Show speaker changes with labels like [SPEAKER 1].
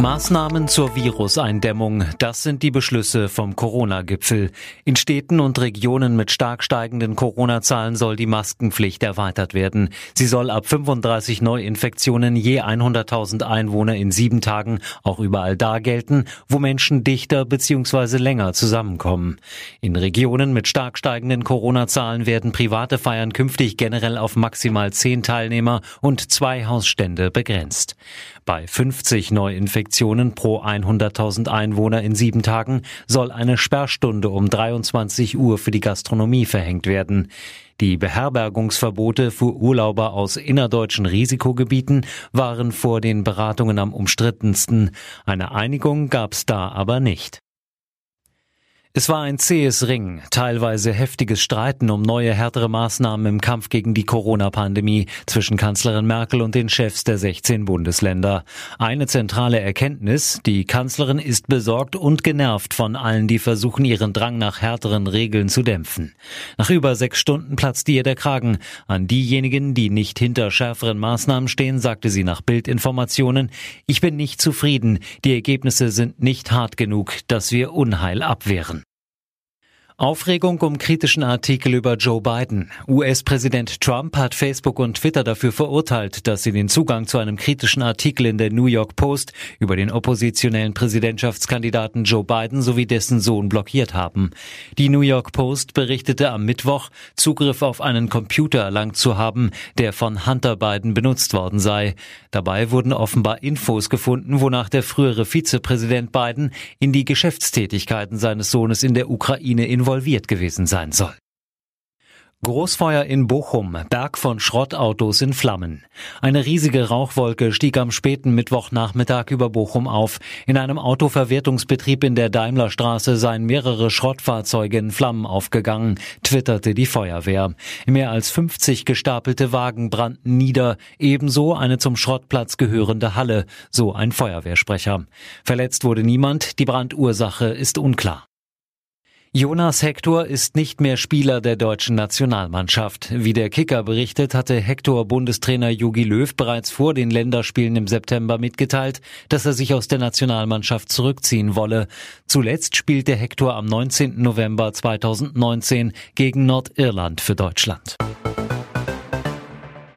[SPEAKER 1] Maßnahmen zur Viruseindämmung, das sind die Beschlüsse vom Corona-Gipfel. In Städten und Regionen mit stark steigenden Corona-Zahlen soll die Maskenpflicht erweitert werden. Sie soll ab 35 Neuinfektionen je 100.000 Einwohner in sieben Tagen auch überall da gelten, wo Menschen dichter bzw. länger zusammenkommen. In Regionen mit stark steigenden Corona-Zahlen werden private Feiern künftig generell auf maximal zehn Teilnehmer und zwei Hausstände begrenzt. Bei 50 Neuinfektionen Infektionen pro 100.000 Einwohner in sieben Tagen soll eine Sperrstunde um 23 Uhr für die Gastronomie verhängt werden. Die Beherbergungsverbote für Urlauber aus innerdeutschen Risikogebieten waren vor den Beratungen am umstrittensten. Eine Einigung gab es da aber nicht. Es war ein zähes Ringen, teilweise heftiges Streiten um neue härtere Maßnahmen im Kampf gegen die Corona-Pandemie zwischen Kanzlerin Merkel und den Chefs der 16 Bundesländer. Eine zentrale Erkenntnis, die Kanzlerin ist besorgt und genervt von allen, die versuchen, ihren Drang nach härteren Regeln zu dämpfen. Nach über sechs Stunden platzte ihr der Kragen. An diejenigen, die nicht hinter schärferen Maßnahmen stehen, sagte sie nach Bildinformationen, ich bin nicht zufrieden, die Ergebnisse sind nicht hart genug, dass wir Unheil abwehren. Aufregung um kritischen Artikel über Joe Biden. US-Präsident Trump hat Facebook und Twitter dafür verurteilt, dass sie den Zugang zu einem kritischen Artikel in der New York Post über den oppositionellen Präsidentschaftskandidaten Joe Biden sowie dessen Sohn blockiert haben. Die New York Post berichtete am Mittwoch, Zugriff auf einen Computer erlangt zu haben, der von Hunter Biden benutzt worden sei. Dabei wurden offenbar Infos gefunden, wonach der frühere Vizepräsident Biden in die Geschäftstätigkeiten seines Sohnes in der Ukraine involviert involviert gewesen sein soll. Großfeuer in Bochum, Berg von Schrottautos in Flammen. Eine riesige Rauchwolke stieg am späten Mittwochnachmittag über Bochum auf. In einem Autoverwertungsbetrieb in der Daimlerstraße seien mehrere Schrottfahrzeuge in Flammen aufgegangen, twitterte die Feuerwehr. Mehr als 50 gestapelte Wagen brannten nieder, ebenso eine zum Schrottplatz gehörende Halle, so ein Feuerwehrsprecher. Verletzt wurde niemand, die Brandursache ist unklar. Jonas Hector ist nicht mehr Spieler der deutschen Nationalmannschaft. Wie der Kicker berichtet, hatte Hector Bundestrainer Jogi Löw bereits vor den Länderspielen im September mitgeteilt, dass er sich aus der Nationalmannschaft zurückziehen wolle. Zuletzt spielte Hector am 19. November 2019 gegen Nordirland für Deutschland.